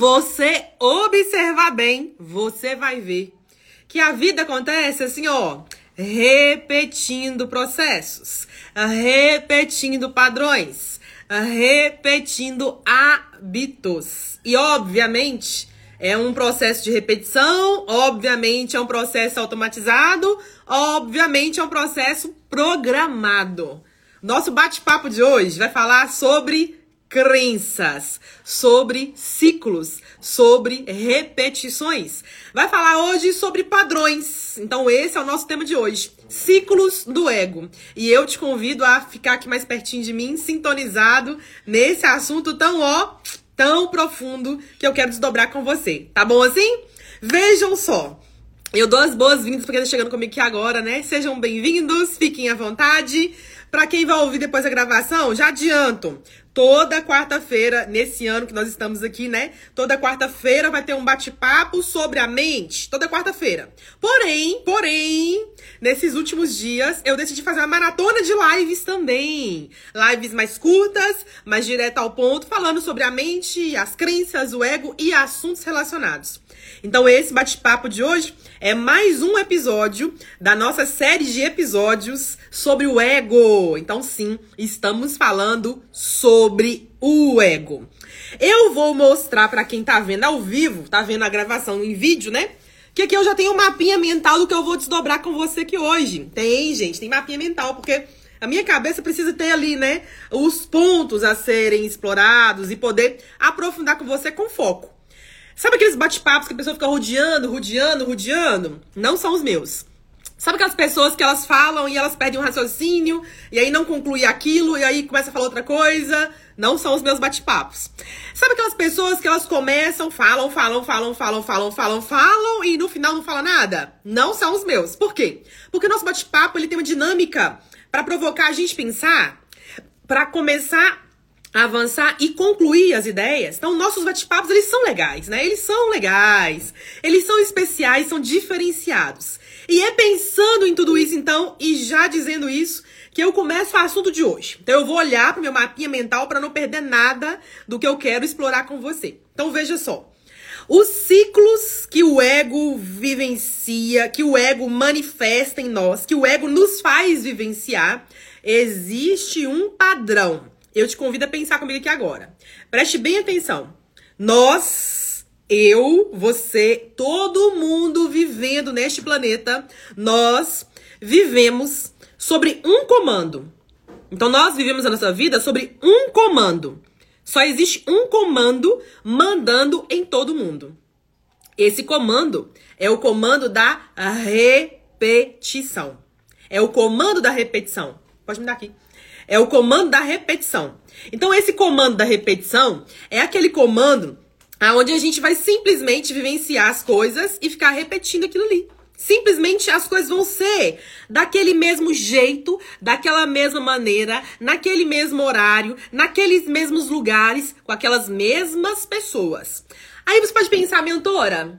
você observar bem, você vai ver que a vida acontece assim, ó, repetindo processos, repetindo padrões, repetindo hábitos. E obviamente, é um processo de repetição, obviamente é um processo automatizado, obviamente é um processo programado. Nosso bate-papo de hoje vai falar sobre crenças, sobre ciclos, sobre repetições. Vai falar hoje sobre padrões. Então esse é o nosso tema de hoje, ciclos do ego. E eu te convido a ficar aqui mais pertinho de mim, sintonizado nesse assunto tão ó, tão profundo que eu quero desdobrar com você. Tá bom assim? Vejam só. Eu dou as boas-vindas para quem está chegando comigo aqui agora, né? Sejam bem-vindos, fiquem à vontade. Para quem vai ouvir depois da gravação, já adianto. Toda quarta-feira, nesse ano que nós estamos aqui, né? Toda quarta-feira vai ter um bate-papo sobre a mente. Toda quarta-feira. Porém, porém, nesses últimos dias, eu decidi fazer uma maratona de lives também. Lives mais curtas, mais direto ao ponto, falando sobre a mente, as crenças, o ego e assuntos relacionados. Então, esse bate-papo de hoje é mais um episódio da nossa série de episódios sobre o ego. Então, sim, estamos falando sobre o ego. Eu vou mostrar para quem tá vendo ao vivo, tá vendo a gravação em vídeo, né? Que aqui eu já tenho um mapinha mental do que eu vou desdobrar com você aqui hoje. Tem, gente, tem mapinha mental, porque a minha cabeça precisa ter ali, né, os pontos a serem explorados e poder aprofundar com você com foco. Sabe aqueles bate-papos que a pessoa fica rodeando, rodeando, rodeando? Não são os meus. Sabe aquelas pessoas que elas falam e elas perdem um raciocínio e aí não conclui aquilo e aí começa a falar outra coisa? Não são os meus bate-papos. Sabe aquelas pessoas que elas começam, falam, falam, falam, falam, falam, falam, falam e no final não fala nada? Não são os meus. Por quê? Porque o nosso bate-papo ele tem uma dinâmica para provocar a gente pensar, para começar avançar e concluir as ideias. Então, nossos bate-papos, eles são legais, né? Eles são legais, eles são especiais, são diferenciados. E é pensando em tudo isso, então, e já dizendo isso, que eu começo o assunto de hoje. Então, eu vou olhar para meu mapinha mental para não perder nada do que eu quero explorar com você. Então, veja só. Os ciclos que o ego vivencia, que o ego manifesta em nós, que o ego nos faz vivenciar, existe um padrão eu te convido a pensar comigo aqui agora. Preste bem atenção. Nós, eu, você, todo mundo vivendo neste planeta, nós vivemos sobre um comando. Então nós vivemos a nossa vida sobre um comando. Só existe um comando mandando em todo mundo. Esse comando é o comando da repetição. É o comando da repetição. Pode me dar aqui. É o comando da repetição. Então, esse comando da repetição é aquele comando onde a gente vai simplesmente vivenciar as coisas e ficar repetindo aquilo ali. Simplesmente as coisas vão ser daquele mesmo jeito, daquela mesma maneira, naquele mesmo horário, naqueles mesmos lugares, com aquelas mesmas pessoas. Aí você pode pensar, mentora,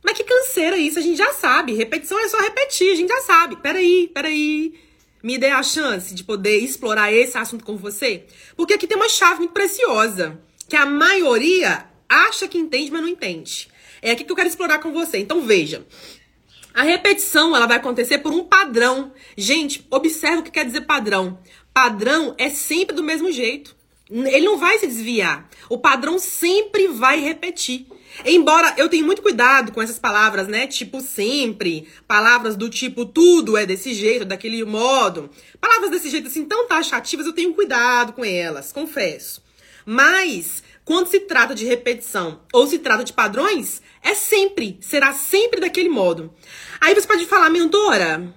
mas que canseira isso, a gente já sabe. Repetição é só repetir, a gente já sabe. Peraí, peraí me dê a chance de poder explorar esse assunto com você? Porque aqui tem uma chave muito preciosa, que a maioria acha que entende, mas não entende. É aqui que eu quero explorar com você. Então veja. A repetição, ela vai acontecer por um padrão. Gente, observe o que quer dizer padrão. Padrão é sempre do mesmo jeito. Ele não vai se desviar. O padrão sempre vai repetir. Embora eu tenha muito cuidado com essas palavras, né? Tipo sempre, palavras do tipo tudo é desse jeito, daquele modo. Palavras desse jeito assim tão taxativas, eu tenho cuidado com elas, confesso. Mas quando se trata de repetição ou se trata de padrões, é sempre, será sempre daquele modo. Aí você pode falar, mentora,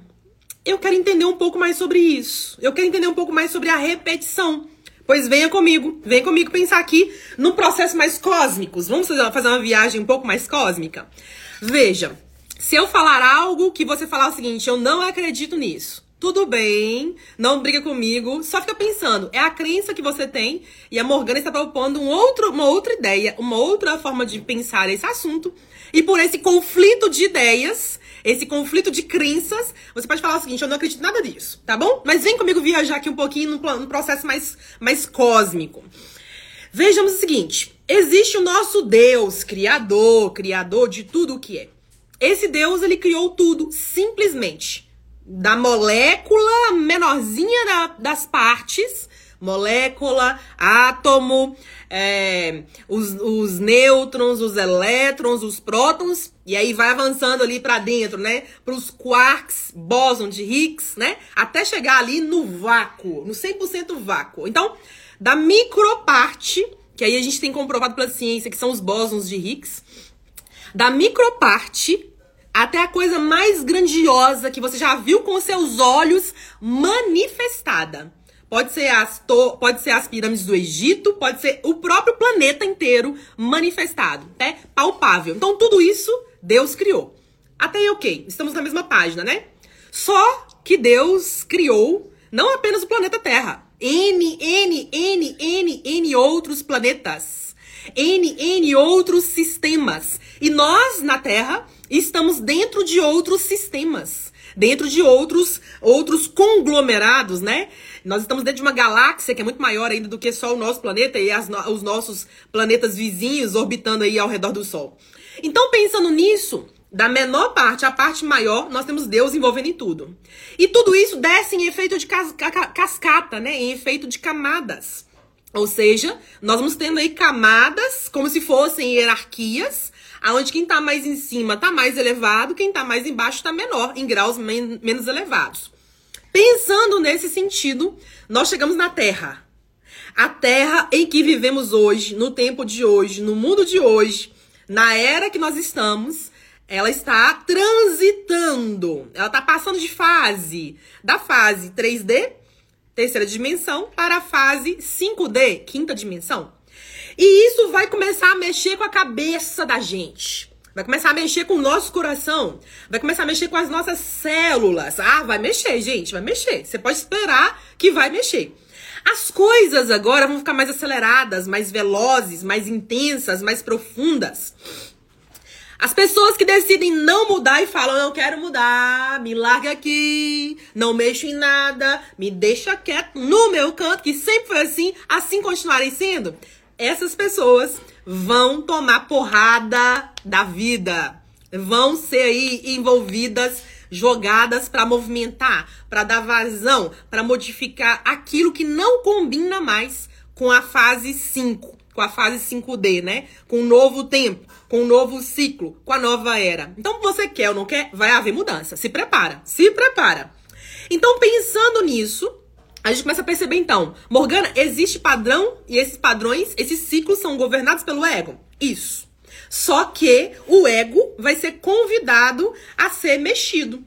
eu quero entender um pouco mais sobre isso. Eu quero entender um pouco mais sobre a repetição. Pois venha comigo, venha comigo pensar aqui num processo mais cósmico. Vamos fazer uma viagem um pouco mais cósmica? Veja, se eu falar algo que você falar o seguinte, eu não acredito nisso. Tudo bem, não briga comigo, só fica pensando. É a crença que você tem e a Morgana está propondo um outro, uma outra ideia, uma outra forma de pensar esse assunto. E por esse conflito de ideias, esse conflito de crenças, você pode falar o seguinte: eu não acredito nada disso, tá bom? Mas vem comigo viajar aqui um pouquinho num, processo mais, mais cósmico. Vejamos o seguinte: Existe o nosso Deus, criador, criador de tudo o que é. Esse Deus, ele criou tudo, simplesmente. Da molécula menorzinha da, das partes, molécula, átomo, é, os, os nêutrons, os elétrons, os prótons, e aí vai avançando ali para dentro, né? Para os quarks, bóson de Higgs, né? Até chegar ali no vácuo, no 100% vácuo. Então, da microparte que aí a gente tem comprovado pela ciência que são os bósons de Higgs, da microparte até a coisa mais grandiosa que você já viu com seus olhos manifestada. Pode ser, as pode ser as pirâmides do Egito, pode ser o próprio planeta inteiro manifestado, né? Palpável. Então, tudo isso Deus criou. Até aí, ok. Estamos na mesma página, né? Só que Deus criou não apenas o planeta Terra, N, N, N, N, N outros planetas. N, N outros sistemas. E nós, na Terra, estamos dentro de outros sistemas. Dentro de outros, outros conglomerados, né? Nós estamos dentro de uma galáxia que é muito maior ainda do que só o nosso planeta e as, os nossos planetas vizinhos orbitando aí ao redor do Sol. Então, pensando nisso, da menor parte à parte maior, nós temos Deus envolvendo em tudo. E tudo isso desce em efeito de cas cascata, né? Em efeito de camadas. Ou seja, nós vamos tendo aí camadas, como se fossem hierarquias, aonde quem está mais em cima está mais elevado, quem está mais embaixo está menor, em graus men menos elevados. Pensando nesse sentido, nós chegamos na Terra. A Terra em que vivemos hoje, no tempo de hoje, no mundo de hoje, na era que nós estamos, ela está transitando, ela está passando de fase, da fase 3D, terceira dimensão, para a fase 5D, quinta dimensão. E isso vai começar a mexer com a cabeça da gente. Vai começar a mexer com o nosso coração. Vai começar a mexer com as nossas células. Ah, vai mexer, gente, vai mexer. Você pode esperar que vai mexer. As coisas agora vão ficar mais aceleradas, mais velozes, mais intensas, mais profundas. As pessoas que decidem não mudar e falam, não quero mudar, me larga aqui, não mexo em nada, me deixa quieto no meu canto, que sempre foi assim, assim continuarem sendo, essas pessoas vão tomar porrada da vida, vão ser aí envolvidas, jogadas para movimentar, para dar vazão, para modificar aquilo que não combina mais com a fase 5 com a fase 5D, né? Com o novo tempo, com o novo ciclo, com a nova era. Então, você quer ou não quer, vai haver mudança. Se prepara, se prepara. Então, pensando nisso, a gente começa a perceber então, Morgana, existe padrão e esses padrões, esses ciclos são governados pelo ego. Isso. Só que o ego vai ser convidado a ser mexido.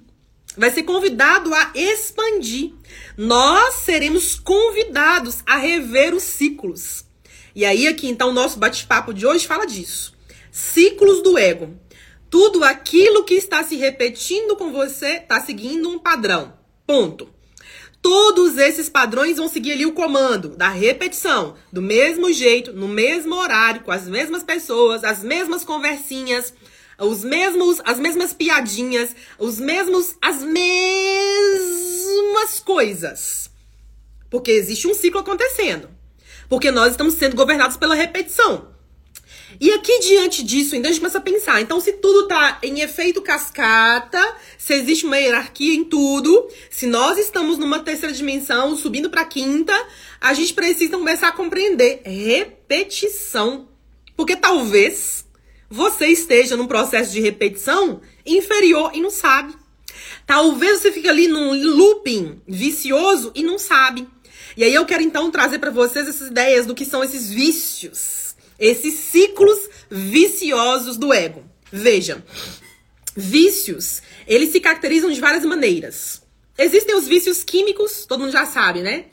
Vai ser convidado a expandir. Nós seremos convidados a rever os ciclos. E aí, aqui, então, o nosso bate-papo de hoje fala disso. Ciclos do ego. Tudo aquilo que está se repetindo com você está seguindo um padrão. Ponto. Todos esses padrões vão seguir ali o comando da repetição, do mesmo jeito, no mesmo horário, com as mesmas pessoas, as mesmas conversinhas, os mesmos, as mesmas piadinhas, os mesmos, as mesmas coisas. Porque existe um ciclo acontecendo. Porque nós estamos sendo governados pela repetição. E aqui, diante disso, ainda a gente começa a pensar. Então, se tudo tá em efeito cascata, se existe uma hierarquia em tudo, se nós estamos numa terceira dimensão, subindo para quinta, a gente precisa começar a compreender repetição. Porque talvez você esteja num processo de repetição inferior e não sabe. Talvez você fique ali num looping vicioso e não sabe. E aí eu quero então trazer para vocês essas ideias do que são esses vícios, esses ciclos viciosos do ego. Veja, vícios, eles se caracterizam de várias maneiras. Existem os vícios químicos, todo mundo já sabe, né?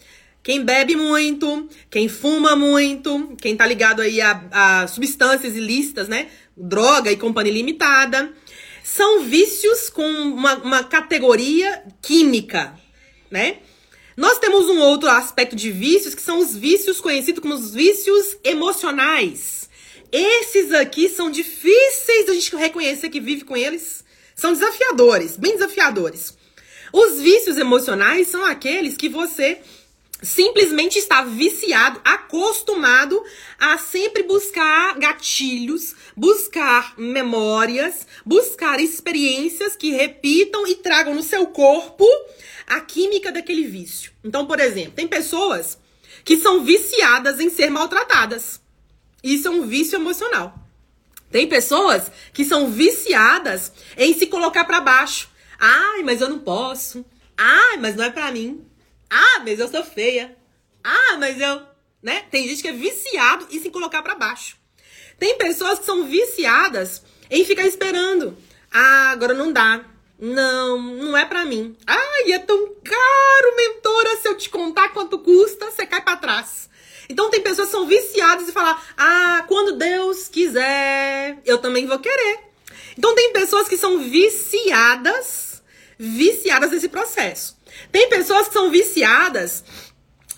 Quem bebe muito, quem fuma muito, quem tá ligado aí a, a substâncias ilícitas, né? Droga e companhia limitada. São vícios com uma, uma categoria química, né? Nós temos um outro aspecto de vícios que são os vícios conhecidos como os vícios emocionais. Esses aqui são difíceis da gente reconhecer que vive com eles. São desafiadores, bem desafiadores. Os vícios emocionais são aqueles que você simplesmente está viciado, acostumado a sempre buscar gatilhos, buscar memórias, buscar experiências que repitam e tragam no seu corpo a química daquele vício. Então, por exemplo, tem pessoas que são viciadas em ser maltratadas. Isso é um vício emocional. Tem pessoas que são viciadas em se colocar para baixo. Ai, mas eu não posso. Ai, mas não é para mim. Ah, mas eu sou feia. Ah, mas eu, né? Tem gente que é viciado em se colocar para baixo. Tem pessoas que são viciadas em ficar esperando. Ah, agora não dá. Não, não é para mim. Ai, é tão caro, mentora, se eu te contar quanto custa, você cai para trás. Então tem pessoas que são viciadas e falar: "Ah, quando Deus quiser, eu também vou querer". Então tem pessoas que são viciadas, viciadas nesse processo. Tem pessoas que são viciadas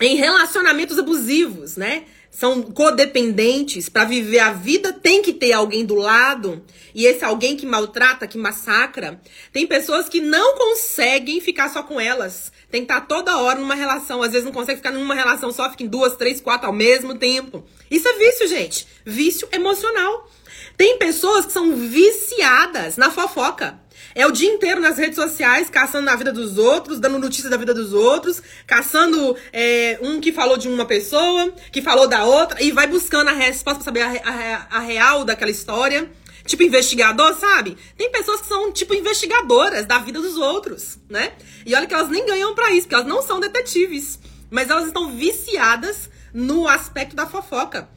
em relacionamentos abusivos, né? São codependentes. Para viver a vida tem que ter alguém do lado. E esse alguém que maltrata, que massacra. Tem pessoas que não conseguem ficar só com elas. Tem que estar toda hora numa relação. Às vezes não consegue ficar numa relação só, fica em duas, três, quatro ao mesmo tempo. Isso é vício, gente. Vício emocional. Tem pessoas que são viciadas na fofoca. É o dia inteiro nas redes sociais, caçando na vida dos outros, dando notícias da vida dos outros, caçando é, um que falou de uma pessoa, que falou da outra, e vai buscando a resposta pra saber a, a, a real daquela história. Tipo investigador, sabe? Tem pessoas que são, tipo, investigadoras da vida dos outros, né? E olha que elas nem ganham para isso, porque elas não são detetives. Mas elas estão viciadas no aspecto da fofoca.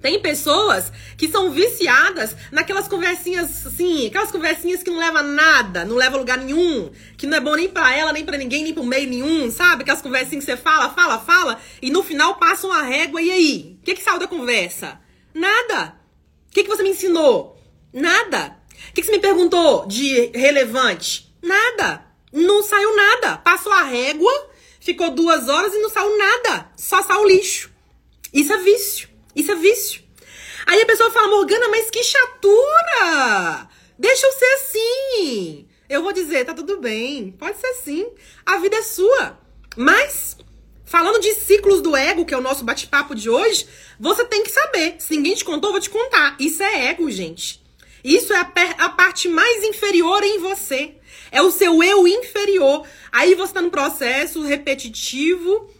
Tem pessoas que são viciadas naquelas conversinhas assim, aquelas conversinhas que não leva a nada, não leva a lugar nenhum, que não é bom nem para ela, nem para ninguém, nem pro meio nenhum, sabe? Aquelas conversinhas que você fala, fala, fala, e no final passa uma régua, e aí? O que, que saiu da conversa? Nada. O que, que você me ensinou? Nada. O que, que você me perguntou de relevante? Nada. Não saiu nada. Passou a régua, ficou duas horas e não saiu nada. Só saiu lixo. Isso é vício. Isso é vício. Aí a pessoa fala, Morgana, mas que chatura! Deixa eu ser assim. Eu vou dizer, tá tudo bem, pode ser assim. A vida é sua. Mas, falando de ciclos do ego, que é o nosso bate-papo de hoje, você tem que saber. Se ninguém te contou, eu vou te contar. Isso é ego, gente. Isso é a, a parte mais inferior em você. É o seu eu inferior. Aí você tá num processo repetitivo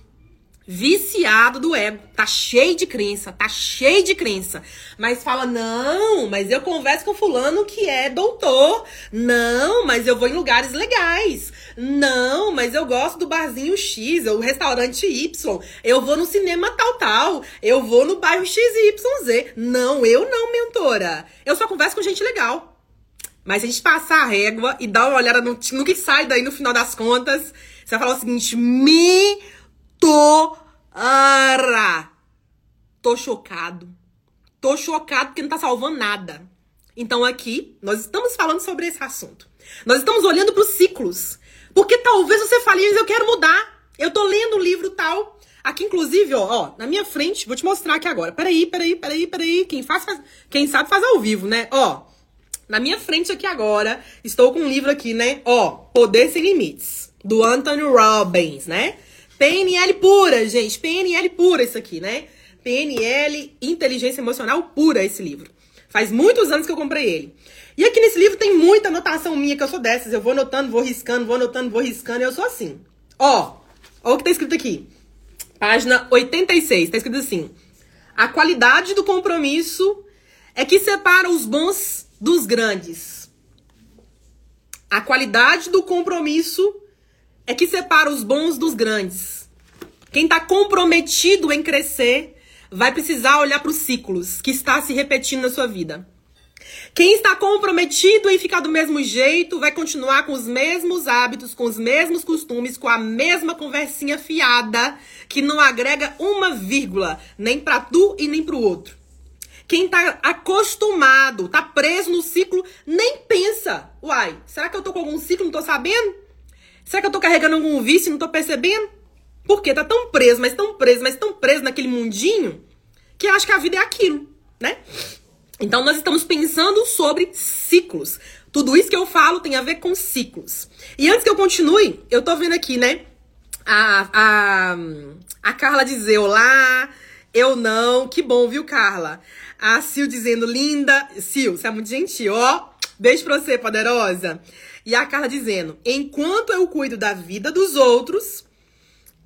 viciado do ego, tá cheio de crença, tá cheio de crença, mas fala não, mas eu converso com fulano que é doutor, não, mas eu vou em lugares legais, não, mas eu gosto do barzinho X, ou restaurante Y, eu vou no cinema tal tal, eu vou no bairro XYZ, não, eu não, mentora, eu só converso com gente legal. Mas a gente passar a régua e dar uma olhada no, no que sai daí no final das contas, você vai falar o seguinte: me Tô. Tô chocado. Tô chocado porque não tá salvando nada. Então aqui nós estamos falando sobre esse assunto. Nós estamos olhando para os ciclos. Porque talvez você fale, mas eu quero mudar. Eu tô lendo o livro tal. Aqui, inclusive, ó, ó, na minha frente, vou te mostrar aqui agora. Peraí, peraí, peraí, peraí. Quem faz, faz, quem sabe faz ao vivo, né? Ó, na minha frente aqui agora, estou com um livro aqui, né? Ó, Poder Sem Limites, do Anthony Robbins, né? PNL pura, gente. PNL pura isso aqui, né? PNL, Inteligência Emocional pura esse livro. Faz muitos anos que eu comprei ele. E aqui nesse livro tem muita anotação minha, que eu sou dessas. Eu vou anotando, vou riscando, vou anotando, vou riscando. Eu sou assim. Ó, ó o que tá escrito aqui. Página 86. Tá escrito assim. A qualidade do compromisso é que separa os bons dos grandes. A qualidade do compromisso é que separa os bons dos grandes. Quem está comprometido em crescer vai precisar olhar para os ciclos que está se repetindo na sua vida. Quem está comprometido em ficar do mesmo jeito vai continuar com os mesmos hábitos, com os mesmos costumes, com a mesma conversinha fiada que não agrega uma vírgula nem para tu e nem para o outro. Quem tá acostumado, tá preso no ciclo, nem pensa. Uai, será que eu tô com algum ciclo, não tô sabendo? Será que eu tô carregando algum vício e não tô percebendo? Porque tá tão preso, mas tão preso, mas tão preso naquele mundinho que acho que a vida é aquilo, né? Então nós estamos pensando sobre ciclos. Tudo isso que eu falo tem a ver com ciclos. E antes que eu continue, eu tô vendo aqui, né? a, a, a Carla dizer olá, eu não. Que bom, viu, Carla? A Sil dizendo linda. Sil, você é muito gentil, ó. Beijo pra você, poderosa. E a Carla dizendo: enquanto eu cuido da vida dos outros,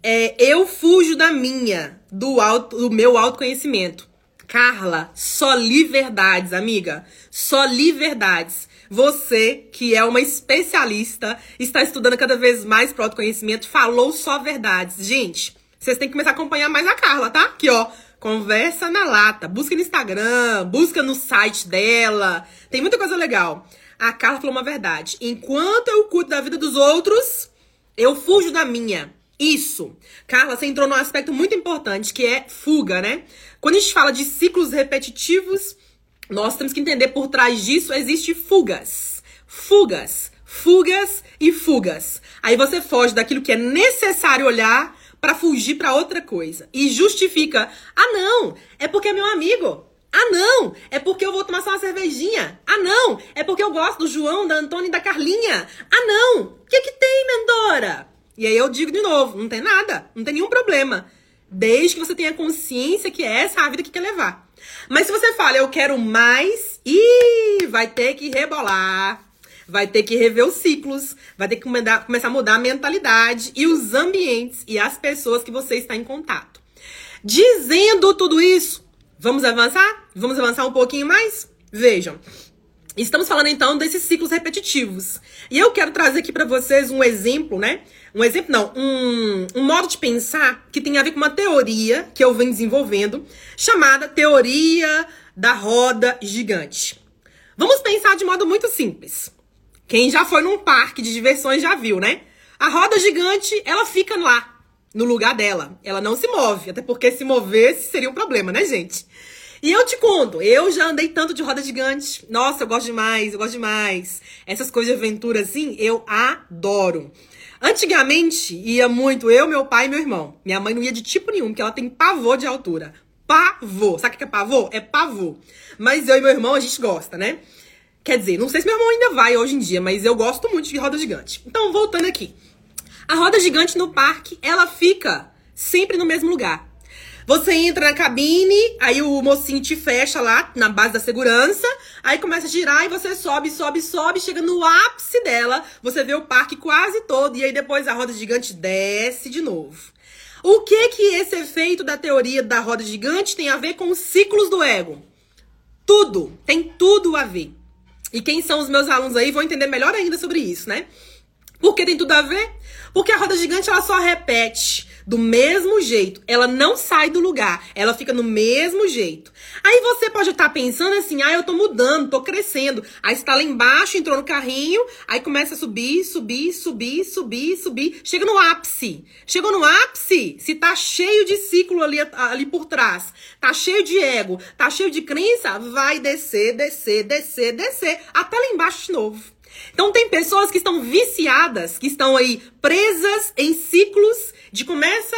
é, eu fujo da minha, do, auto, do meu autoconhecimento. Carla, só li verdades, amiga. Só li verdades. Você, que é uma especialista, está estudando cada vez mais para autoconhecimento, falou só verdades. Gente, vocês têm que começar a acompanhar mais a Carla, tá? Aqui, ó. Conversa na lata. Busca no Instagram, busca no site dela. Tem muita coisa legal. A Carla falou uma verdade. Enquanto eu cuido da vida dos outros, eu fujo da minha. Isso. Carla, você entrou num aspecto muito importante, que é fuga, né? Quando a gente fala de ciclos repetitivos, nós temos que entender por trás disso existe fugas. Fugas, fugas e fugas. Aí você foge daquilo que é necessário olhar para fugir para outra coisa e justifica: "Ah, não, é porque é meu amigo. Ah, não, é porque eu vou tomar só uma cervejinha. Ah, não, é porque eu gosto do João, da Antônia e da Carlinha. Ah, não, o que que tem, Mendora?" E aí eu digo de novo, não tem nada, não tem nenhum problema. Desde que você tenha consciência que essa é a vida que quer levar. Mas se você fala, eu quero mais, e vai ter que rebolar, vai ter que rever os ciclos, vai ter que mudar, começar a mudar a mentalidade e os ambientes e as pessoas que você está em contato. Dizendo tudo isso, vamos avançar? Vamos avançar um pouquinho mais? Vejam. Estamos falando então desses ciclos repetitivos. E eu quero trazer aqui para vocês um exemplo, né? Um exemplo, não, um, um modo de pensar que tem a ver com uma teoria que eu venho desenvolvendo, chamada teoria da roda gigante. Vamos pensar de modo muito simples. Quem já foi num parque de diversões já viu, né? A roda gigante, ela fica lá, no lugar dela. Ela não se move, até porque se movesse seria um problema, né, gente? E eu te conto, eu já andei tanto de roda gigante. Nossa, eu gosto demais, eu gosto demais. Essas coisas de aventura assim, eu adoro. Antigamente ia muito eu, meu pai e meu irmão. Minha mãe não ia de tipo nenhum, porque ela tem pavor de altura. Pavor. Sabe o que é pavor? É pavor. Mas eu e meu irmão a gente gosta, né? Quer dizer, não sei se meu irmão ainda vai hoje em dia, mas eu gosto muito de roda gigante. Então, voltando aqui. A roda gigante no parque, ela fica sempre no mesmo lugar. Você entra na cabine, aí o mocinho te fecha lá na base da segurança, aí começa a girar e você sobe, sobe, sobe, chega no ápice dela, você vê o parque quase todo e aí depois a roda gigante desce de novo. O que que esse efeito da teoria da roda gigante tem a ver com os ciclos do ego? Tudo, tem tudo a ver. E quem são os meus alunos aí vão entender melhor ainda sobre isso, né? Por que tem tudo a ver? Porque a roda gigante ela só repete do mesmo jeito. Ela não sai do lugar, ela fica no mesmo jeito. Aí você pode estar tá pensando assim: ah, eu tô mudando, tô crescendo. Aí está lá embaixo, entrou no carrinho, aí começa a subir, subir, subir, subir, subir. Chega no ápice. Chegou no ápice, se tá cheio de ciclo ali, ali por trás, tá cheio de ego, tá cheio de crença, vai descer, descer, descer, descer, até lá embaixo de novo. Então tem pessoas que estão viciadas, que estão aí presas em ciclos de começa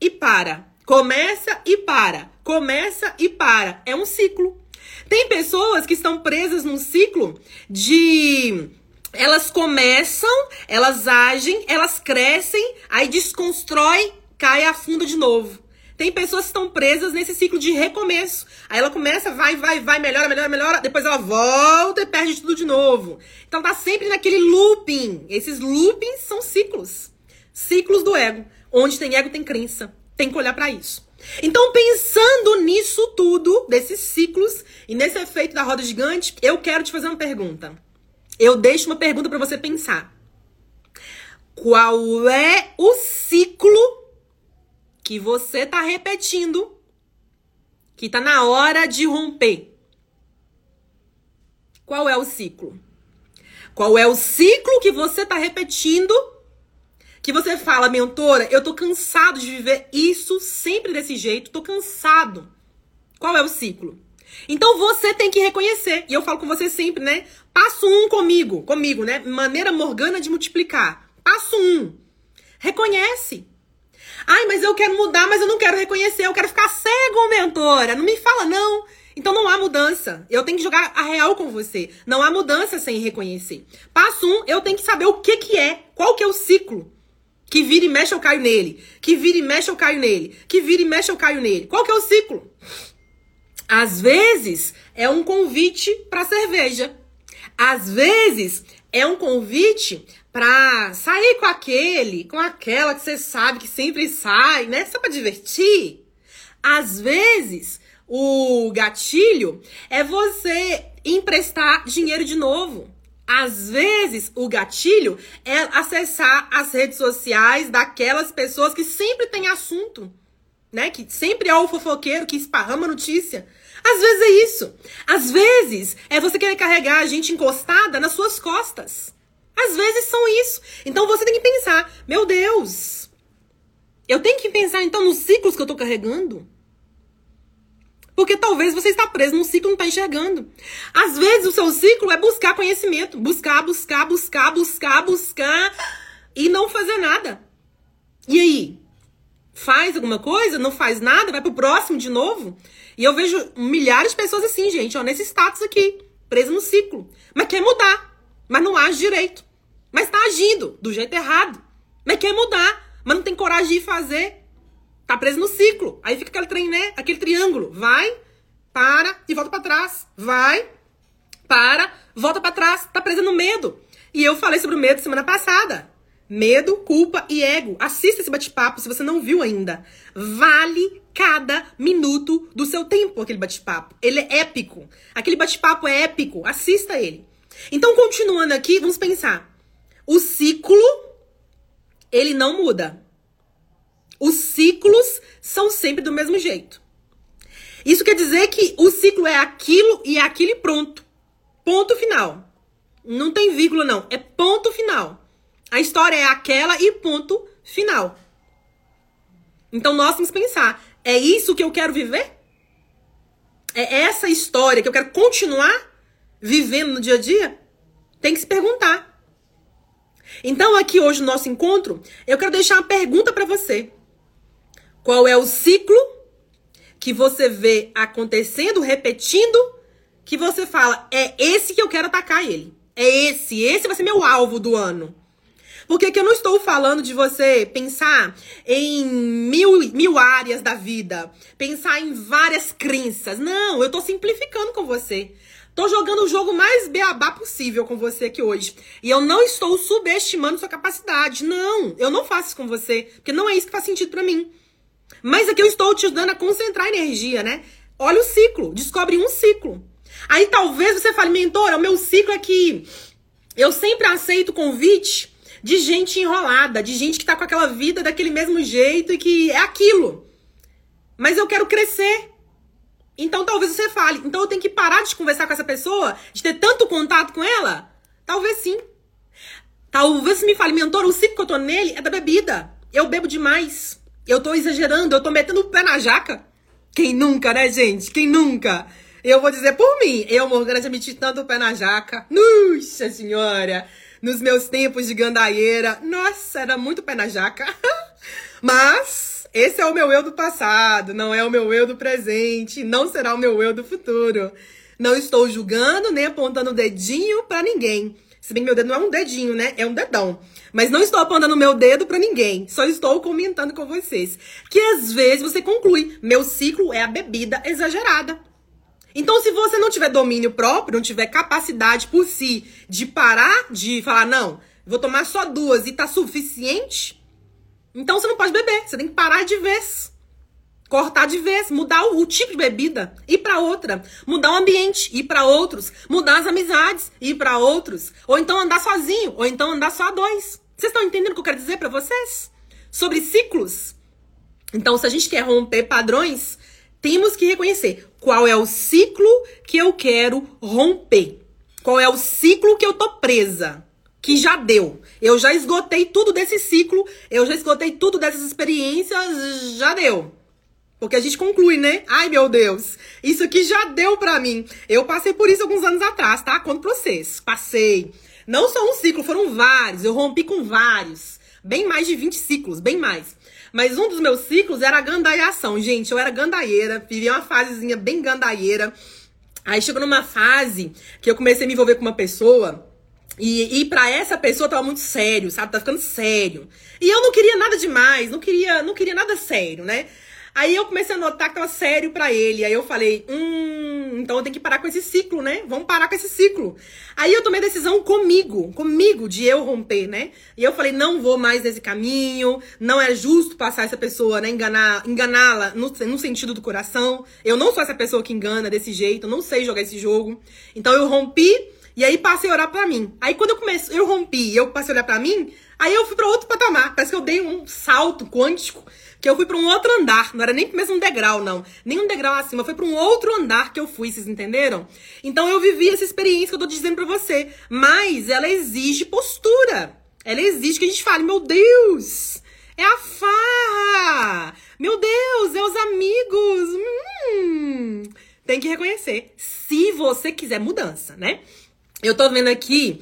e para, começa e para, começa e para. É um ciclo. Tem pessoas que estão presas num ciclo de elas começam, elas agem, elas crescem, aí desconstrói, cai a funda de novo. Tem pessoas que estão presas nesse ciclo de recomeço. Aí ela começa, vai, vai, vai, melhora, melhora, melhora, depois ela volta e perde tudo de novo. Então tá sempre naquele looping. Esses loopings são ciclos. Ciclos do ego. Onde tem ego tem crença. Tem que olhar para isso. Então, pensando nisso tudo, desses ciclos e nesse efeito da roda gigante, eu quero te fazer uma pergunta. Eu deixo uma pergunta para você pensar. Qual é o ciclo que você tá repetindo que tá na hora de romper. Qual é o ciclo? Qual é o ciclo que você tá repetindo? Que você fala, mentora, eu tô cansado de viver isso sempre desse jeito, tô cansado. Qual é o ciclo? Então você tem que reconhecer. E eu falo com você sempre, né? Passo um comigo, comigo, né? Maneira morgana de multiplicar. Passo um. Reconhece. Ai, mas eu quero mudar, mas eu não quero reconhecer, eu quero ficar cego, mentora. Não me fala, não. Então não há mudança. Eu tenho que jogar a real com você. Não há mudança sem reconhecer. Passo um, eu tenho que saber o que que é, qual que é o ciclo. Que vira e mexe eu caio nele. Que vira e mexe eu caio nele. Que vira e mexe eu caio nele. Qual que é o ciclo? Às vezes é um convite para cerveja. Às vezes é um convite para sair com aquele, com aquela que você sabe que sempre sai, né? Só para divertir. Às vezes o gatilho é você emprestar dinheiro de novo. Às vezes, o gatilho é acessar as redes sociais daquelas pessoas que sempre têm assunto, né? Que sempre é o fofoqueiro que esparrama notícia. Às vezes é isso. Às vezes é você querer carregar a gente encostada nas suas costas. Às vezes são isso. Então você tem que pensar, meu Deus, eu tenho que pensar então nos ciclos que eu tô carregando. Porque talvez você está preso num ciclo e não está enxergando. Às vezes o seu ciclo é buscar conhecimento. Buscar, buscar, buscar, buscar, buscar e não fazer nada. E aí? Faz alguma coisa? Não faz nada? Vai pro próximo de novo? E eu vejo milhares de pessoas assim, gente, ó, nesse status aqui, preso no ciclo. Mas quer mudar, mas não age direito. Mas tá agindo do jeito errado. Mas quer mudar, mas não tem coragem de fazer. Tá preso no ciclo. Aí fica aquele trem, né? Aquele triângulo. Vai, para e volta para trás. Vai, para, volta para trás. Tá preso no medo. E eu falei sobre o medo semana passada. Medo, culpa e ego. Assista esse bate-papo se você não viu ainda. Vale cada minuto do seu tempo aquele bate-papo. Ele é épico. Aquele bate-papo é épico. Assista ele. Então, continuando aqui, vamos pensar. O ciclo, ele não muda. Os ciclos são sempre do mesmo jeito. Isso quer dizer que o ciclo é aquilo e é aquilo e pronto. Ponto final. Não tem vírgula, não. É ponto final. A história é aquela e ponto final. Então nós temos que pensar: é isso que eu quero viver? É essa história que eu quero continuar vivendo no dia a dia? Tem que se perguntar. Então, aqui hoje no nosso encontro, eu quero deixar uma pergunta para você. Qual é o ciclo que você vê acontecendo, repetindo, que você fala, é esse que eu quero atacar ele. É esse, esse vai ser meu alvo do ano. Porque aqui eu não estou falando de você pensar em mil, mil áreas da vida, pensar em várias crenças. Não, eu estou simplificando com você. Tô jogando o jogo mais beabá possível com você aqui hoje. E eu não estou subestimando sua capacidade. Não, eu não faço isso com você. Porque não é isso que faz sentido para mim. Mas aqui eu estou te ajudando a concentrar energia, né? Olha o ciclo, descobre um ciclo. Aí talvez você fale, mentora, o meu ciclo é que eu sempre aceito convite de gente enrolada, de gente que tá com aquela vida daquele mesmo jeito e que é aquilo. Mas eu quero crescer. Então talvez você fale, então eu tenho que parar de conversar com essa pessoa, de ter tanto contato com ela? Talvez sim. Talvez você me fale, mentor, o ciclo que eu tô nele é da bebida. Eu bebo demais. Eu tô exagerando, eu tô metendo o pé na jaca. Quem nunca, né, gente? Quem nunca? Eu vou dizer por mim, eu, Morgana, já meti tanto o pé na jaca. Nossa senhora! Nos meus tempos de gandaieira, nossa, era muito pé na jaca. Mas esse é o meu eu do passado, não é o meu eu do presente, não será o meu eu do futuro. Não estou julgando nem apontando o dedinho para ninguém. Se bem que meu dedo não é um dedinho, né? É um dedão. Mas não estou apontando meu dedo para ninguém. Só estou comentando com vocês. Que às vezes você conclui: meu ciclo é a bebida exagerada. Então, se você não tiver domínio próprio, não tiver capacidade por si de parar de falar, não, vou tomar só duas e tá suficiente, então você não pode beber. Você tem que parar de vez. Cortar de vez, mudar o, o tipo de bebida, ir para outra, mudar o ambiente, ir para outros, mudar as amizades, ir para outros, ou então andar sozinho, ou então andar só a dois. Vocês estão entendendo o que eu quero dizer para vocês? Sobre ciclos? Então, se a gente quer romper padrões, temos que reconhecer qual é o ciclo que eu quero romper. Qual é o ciclo que eu tô presa? Que já deu. Eu já esgotei tudo desse ciclo, eu já esgotei tudo dessas experiências, já deu. Porque a gente conclui, né? Ai, meu Deus, isso aqui já deu pra mim. Eu passei por isso alguns anos atrás, tá? Conto pra vocês. Passei. Não só um ciclo, foram vários. Eu rompi com vários. Bem mais de 20 ciclos, bem mais. Mas um dos meus ciclos era a gandaiação. Gente, eu era gandaieira, vivia uma fasezinha bem gandaieira. Aí chegou numa fase que eu comecei a me envolver com uma pessoa E, e para essa pessoa tava muito sério, sabe? Tá ficando sério. E eu não queria nada demais, não queria, não queria nada sério, né? Aí eu comecei a notar que tava sério para ele. Aí eu falei, hum, então eu tenho que parar com esse ciclo, né? Vamos parar com esse ciclo. Aí eu tomei a decisão comigo, comigo, de eu romper, né? E eu falei, não vou mais nesse caminho, não é justo passar essa pessoa, né? Enganar, enganá-la no, no sentido do coração. Eu não sou essa pessoa que engana desse jeito, eu não sei jogar esse jogo. Então eu rompi e aí passei a orar pra mim. Aí quando eu comecei, eu rompi e eu passei a olhar pra mim, aí eu fui para outro patamar. Parece que eu dei um salto quântico, que eu fui para um outro andar. Não era nem mesmo um degrau, não. Nem um degrau acima, foi para um outro andar que eu fui, vocês entenderam? Então eu vivi essa experiência que eu tô dizendo pra você. Mas ela exige postura. Ela exige que a gente fale, meu Deus, é a farra! Meu Deus, é os amigos! Hum, tem que reconhecer. Se você quiser mudança, né? Eu tô vendo aqui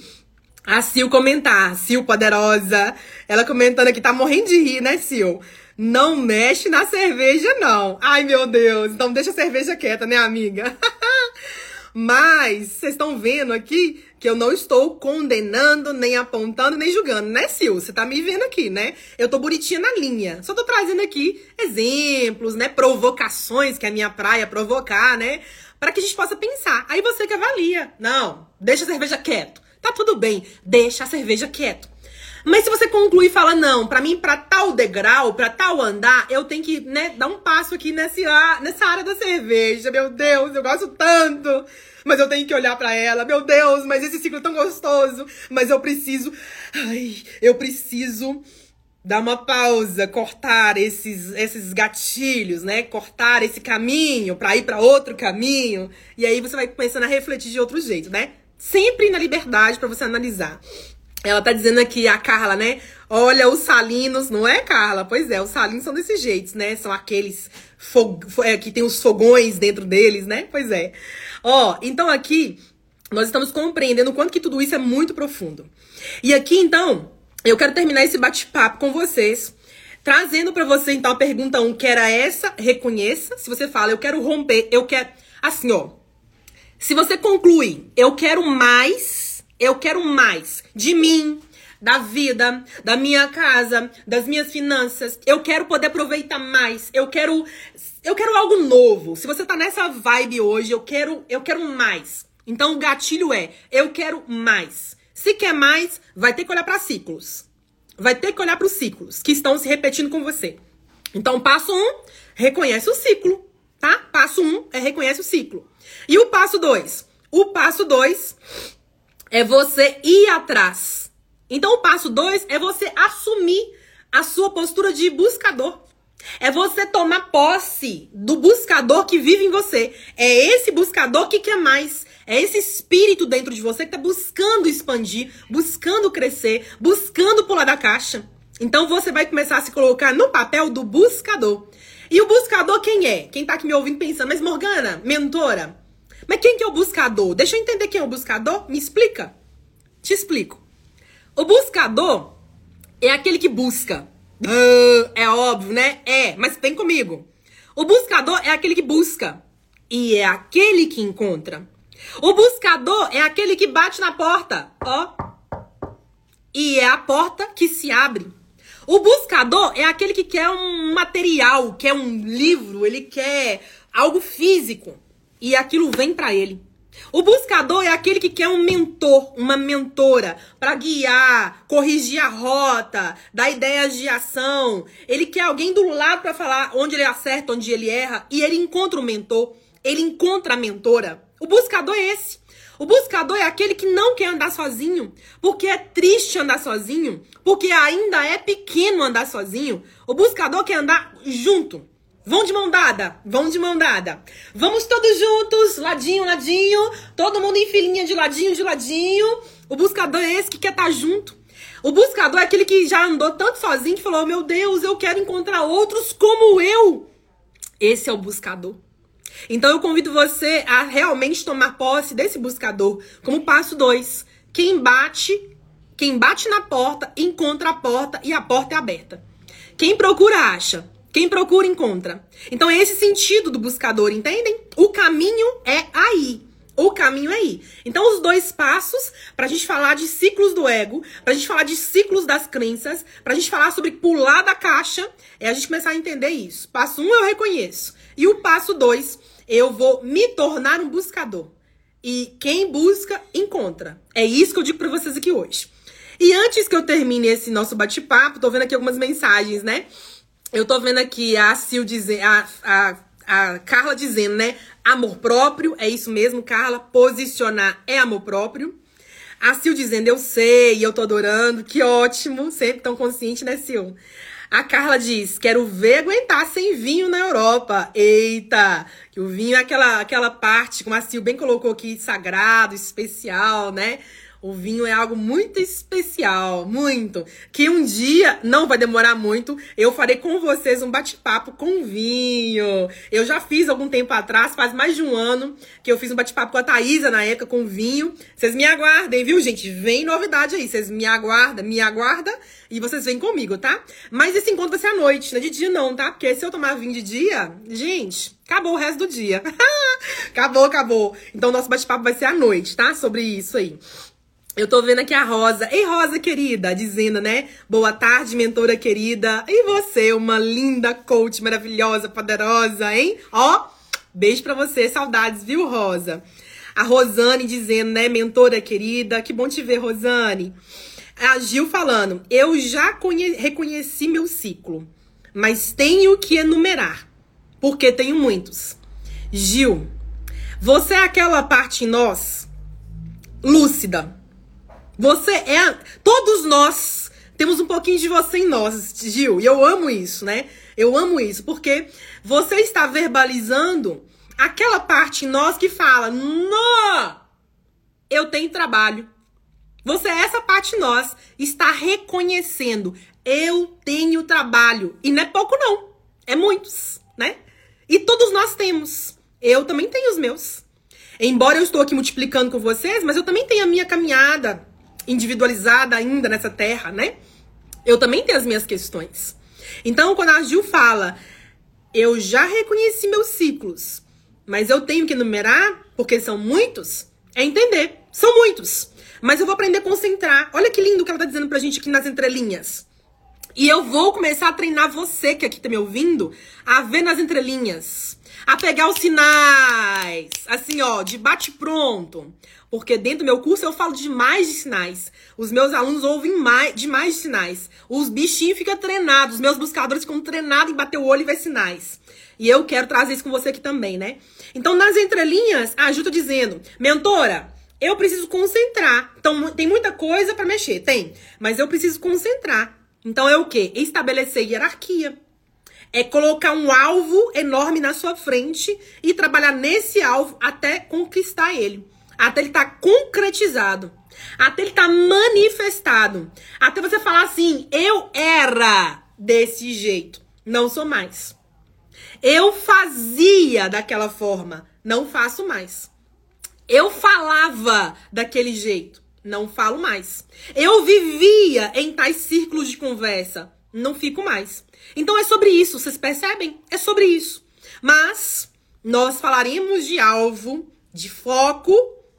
a Sil comentar, Sil poderosa. Ela comentando aqui, tá morrendo de rir, né, Sil? Não mexe na cerveja, não. Ai, meu Deus. Então deixa a cerveja quieta, né, amiga? Mas vocês estão vendo aqui que eu não estou condenando, nem apontando, nem julgando, né, Sil? Você tá me vendo aqui, né? Eu tô bonitinha na linha. Só tô trazendo aqui exemplos, né? Provocações, que é a minha praia provocar, né? Para que a gente possa pensar. Aí você que avalia. Não, deixa a cerveja quieto. Tá tudo bem, deixa a cerveja quieto. Mas se você concluir e fala, não, para mim, para tal degrau, para tal andar, eu tenho que, né, dar um passo aqui nesse, nessa área da cerveja. Meu Deus, eu gosto tanto. Mas eu tenho que olhar para ela. Meu Deus, mas esse ciclo é tão gostoso. Mas eu preciso. Ai, eu preciso dar uma pausa, cortar esses, esses gatilhos, né? Cortar esse caminho para ir para outro caminho. E aí você vai começando a refletir de outro jeito, né? Sempre na liberdade para você analisar. Ela tá dizendo aqui, a Carla, né? Olha, os salinos, não é, Carla? Pois é, os salinos são desse jeito, né? São aqueles é, que tem os fogões dentro deles, né? Pois é. Ó, então aqui nós estamos compreendendo o quanto que tudo isso é muito profundo. E aqui, então, eu quero terminar esse bate-papo com vocês, trazendo para você então a pergunta 1, um, que era essa, reconheça. Se você fala, eu quero romper, eu quero. Assim, ó. Se você conclui, eu quero mais, eu quero mais de mim, da vida, da minha casa, das minhas finanças. Eu quero poder aproveitar mais. Eu quero eu quero algo novo. Se você tá nessa vibe hoje, eu quero eu quero mais. Então o gatilho é eu quero mais. Se quer mais, vai ter que olhar para ciclos. Vai ter que olhar para os ciclos que estão se repetindo com você. Então, passo um, reconhece o ciclo, tá? Passo um é reconhece o ciclo. E o passo dois? O passo dois é você ir atrás. Então, o passo dois é você assumir a sua postura de buscador. É você tomar posse do buscador que vive em você. É esse buscador que quer mais. É esse espírito dentro de você que está buscando expandir, buscando crescer, buscando pular da caixa. Então você vai começar a se colocar no papel do buscador. E o buscador quem é? Quem tá aqui me ouvindo pensando, mas Morgana, mentora, mas quem que é o buscador? Deixa eu entender quem é o buscador. Me explica. Te explico. O buscador é aquele que busca. Uh, é óbvio, né? É, mas vem comigo. O buscador é aquele que busca. E é aquele que encontra. O buscador é aquele que bate na porta, ó. E é a porta que se abre. O buscador é aquele que quer um material, quer um livro, ele quer algo físico e aquilo vem para ele. O buscador é aquele que quer um mentor, uma mentora para guiar, corrigir a rota, dar ideias de ação. Ele quer alguém do lado para falar onde ele acerta, onde ele erra e ele encontra o mentor, ele encontra a mentora. O buscador é esse. O buscador é aquele que não quer andar sozinho, porque é triste andar sozinho, porque ainda é pequeno andar sozinho. O buscador quer andar junto. Vão de mão dada, vão de mão dada. Vamos todos juntos, ladinho, ladinho, todo mundo em filinha de ladinho, de ladinho. O buscador é esse que quer estar junto. O buscador é aquele que já andou tanto sozinho que falou: Meu Deus, eu quero encontrar outros como eu. Esse é o buscador. Então eu convido você a realmente tomar posse desse buscador como passo dois. Quem bate, quem bate na porta, encontra a porta e a porta é aberta. Quem procura, acha. Quem procura, encontra. Então é esse sentido do buscador, entendem? O caminho é aí. O caminho é ir. Então, os dois passos pra gente falar de ciclos do ego, pra gente falar de ciclos das crenças, pra gente falar sobre pular da caixa, é a gente começar a entender isso. Passo um, eu reconheço. E o passo dois, eu vou me tornar um buscador. E quem busca, encontra. É isso que eu digo pra vocês aqui hoje. E antes que eu termine esse nosso bate-papo, tô vendo aqui algumas mensagens, né? Eu tô vendo aqui a Sil dizer, a, a, a Carla dizendo, né? Amor próprio, é isso mesmo, Carla. Posicionar é amor próprio. A Sil dizendo, eu sei, eu tô adorando, que ótimo. Sempre tão consciente, né, Sil? A Carla diz: quero ver aguentar sem vinho na Europa. Eita! Que o vinho é aquela, aquela parte, como a Sil bem colocou aqui, sagrado, especial, né? O vinho é algo muito especial, muito. Que um dia, não vai demorar muito, eu farei com vocês um bate-papo com vinho. Eu já fiz algum tempo atrás, faz mais de um ano, que eu fiz um bate-papo com a Thaisa na época com vinho. Vocês me aguardem, viu, gente? Vem novidade aí. Vocês me aguardam, me aguarda e vocês vêm comigo, tá? Mas esse encontro vai ser à noite, não é de dia não, tá? Porque se eu tomar vinho de dia, gente, acabou o resto do dia. acabou, acabou. Então nosso bate-papo vai ser à noite, tá? Sobre isso aí. Eu tô vendo aqui a Rosa. Ei, Rosa querida, dizendo, né? Boa tarde, mentora querida. E você, uma linda coach maravilhosa, poderosa, hein? Ó, beijo pra você, saudades, viu, Rosa? A Rosane dizendo, né, mentora querida. Que bom te ver, Rosane. A Gil falando, eu já reconheci meu ciclo, mas tenho que enumerar, porque tenho muitos. Gil, você é aquela parte em nós lúcida você é. Todos nós temos um pouquinho de você em nós, Gil. E eu amo isso, né? Eu amo isso, porque você está verbalizando aquela parte em nós que fala: Nó! Eu tenho trabalho. Você, essa parte em nós, está reconhecendo: Eu tenho trabalho. E não é pouco, não. É muitos, né? E todos nós temos. Eu também tenho os meus. Embora eu estou aqui multiplicando com vocês, mas eu também tenho a minha caminhada individualizada ainda nessa terra, né? Eu também tenho as minhas questões. Então, quando a Gil fala, eu já reconheci meus ciclos, mas eu tenho que numerar, porque são muitos, é entender. São muitos. Mas eu vou aprender a concentrar. Olha que lindo que ela tá dizendo pra gente aqui nas entrelinhas. E eu vou começar a treinar você que aqui tá me ouvindo a ver nas entrelinhas, a pegar os sinais, assim, ó, de bate pronto. Porque dentro do meu curso eu falo de mais de sinais. Os meus alunos ouvem mais, de mais de sinais. Os bichinhos ficam treinados, os meus buscadores ficam treinados em bater o olho e ver sinais. E eu quero trazer isso com você aqui também, né? Então, nas entrelinhas, a Ju tá dizendo, mentora, eu preciso concentrar. Então, tem muita coisa para mexer, tem. Mas eu preciso concentrar. Então, é o quê? Estabelecer hierarquia. É colocar um alvo enorme na sua frente e trabalhar nesse alvo até conquistar ele até ele estar tá concretizado, até ele estar tá manifestado, até você falar assim: eu era desse jeito, não sou mais. Eu fazia daquela forma, não faço mais. Eu falava daquele jeito, não falo mais. Eu vivia em tais círculos de conversa, não fico mais. Então é sobre isso, vocês percebem? É sobre isso. Mas nós falaremos de alvo, de foco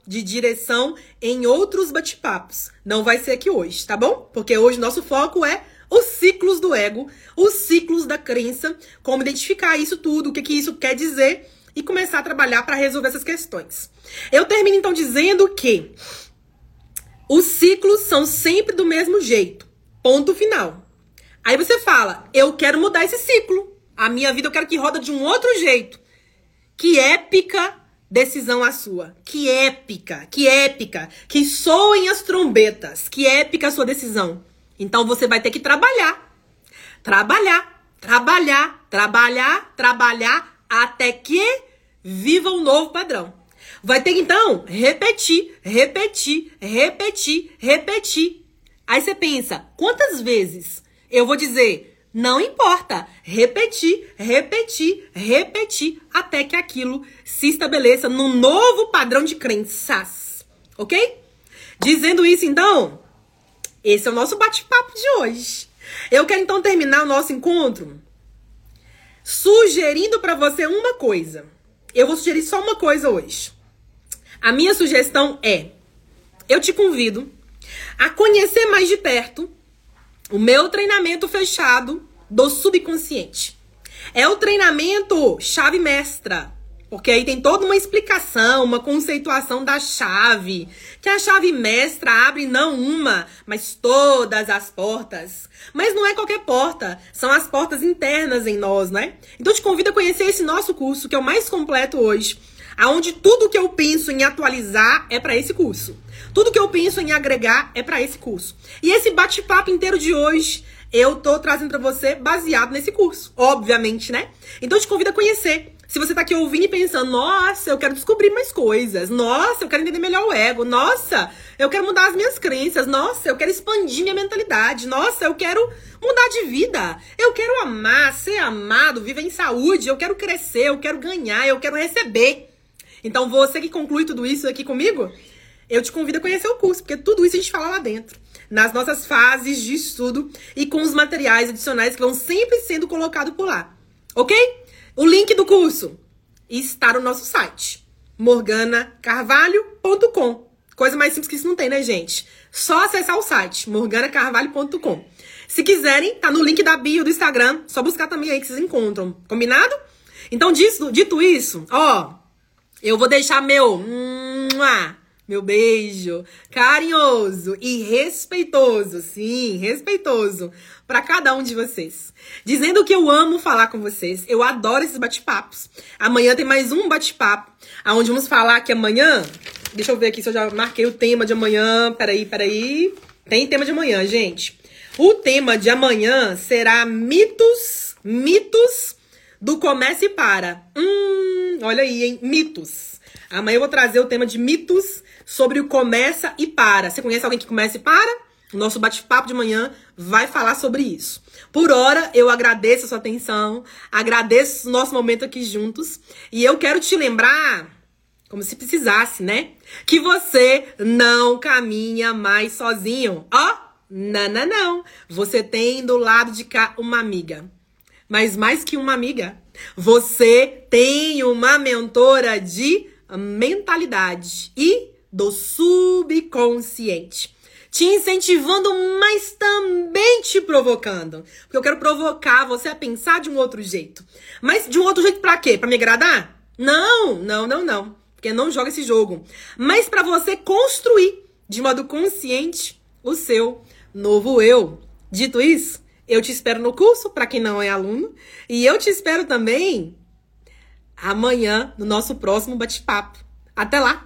de direção em outros bate-papos. Não vai ser aqui hoje, tá bom? Porque hoje nosso foco é os ciclos do ego, os ciclos da crença, como identificar isso tudo, o que, que isso quer dizer e começar a trabalhar para resolver essas questões. Eu termino então dizendo que os ciclos são sempre do mesmo jeito. Ponto final. Aí você fala: "Eu quero mudar esse ciclo. A minha vida eu quero que roda de um outro jeito". Que épica decisão a sua. Que épica, que épica, que soem as trombetas, que épica a sua decisão. Então você vai ter que trabalhar, trabalhar, trabalhar, trabalhar, trabalhar até que viva um novo padrão. Vai ter que então repetir, repetir, repetir, repetir. Aí você pensa, quantas vezes eu vou dizer não importa. Repetir, repetir, repetir até que aquilo se estabeleça num novo padrão de crenças. Ok? Dizendo isso, então, esse é o nosso bate-papo de hoje. Eu quero então terminar o nosso encontro sugerindo para você uma coisa. Eu vou sugerir só uma coisa hoje. A minha sugestão é: eu te convido a conhecer mais de perto o meu treinamento fechado do subconsciente. É o treinamento chave mestra. Porque aí tem toda uma explicação, uma conceituação da chave. Que a chave mestra abre não uma, mas todas as portas. Mas não é qualquer porta, são as portas internas em nós, né? Então te convido a conhecer esse nosso curso, que é o mais completo hoje. Aonde tudo que eu penso em atualizar é para esse curso. Tudo que eu penso em agregar é para esse curso. E esse bate-papo inteiro de hoje eu tô trazendo para você baseado nesse curso, obviamente, né? Então eu te convido a conhecer. Se você tá aqui ouvindo e pensando, nossa, eu quero descobrir mais coisas, nossa, eu quero entender melhor o ego, nossa, eu quero mudar as minhas crenças, nossa, eu quero expandir minha mentalidade, nossa, eu quero mudar de vida, eu quero amar, ser amado, viver em saúde, eu quero crescer, eu quero ganhar, eu quero receber. Então você que conclui tudo isso aqui comigo, eu te convido a conhecer o curso, porque tudo isso a gente fala lá dentro nas nossas fases de estudo e com os materiais adicionais que vão sempre sendo colocados por lá. Ok? O link do curso está no nosso site, morganacarvalho.com. Coisa mais simples que isso não tem, né, gente? Só acessar o site, morganacarvalho.com. Se quiserem, tá no link da bio do Instagram, só buscar também aí que vocês encontram. Combinado? Então, dito, dito isso, ó, eu vou deixar meu. Meu beijo carinhoso e respeitoso, sim, respeitoso para cada um de vocês. Dizendo que eu amo falar com vocês. Eu adoro esses bate-papos. Amanhã tem mais um bate-papo, aonde vamos falar que amanhã, deixa eu ver aqui se eu já marquei o tema de amanhã. Peraí, peraí. Tem tema de amanhã, gente. O tema de amanhã será mitos, mitos do comece e para. Hum, olha aí, hein? Mitos. Amanhã eu vou trazer o tema de mitos sobre o começa e para. Você conhece alguém que começa e para? O nosso bate-papo de manhã vai falar sobre isso. Por hora, eu agradeço a sua atenção, agradeço o nosso momento aqui juntos e eu quero te lembrar, como se precisasse, né? Que você não caminha mais sozinho. Ó, oh, não, não, não. Você tem do lado de cá uma amiga. Mas mais que uma amiga, você tem uma mentora de mentalidade e do subconsciente. Te incentivando, mas também te provocando. Porque eu quero provocar você a pensar de um outro jeito. Mas de um outro jeito para quê? Para me agradar? Não, não, não, não. Porque não joga esse jogo. Mas para você construir de modo consciente o seu novo eu. Dito isso, eu te espero no curso para quem não é aluno e eu te espero também amanhã no nosso próximo bate-papo. Até lá!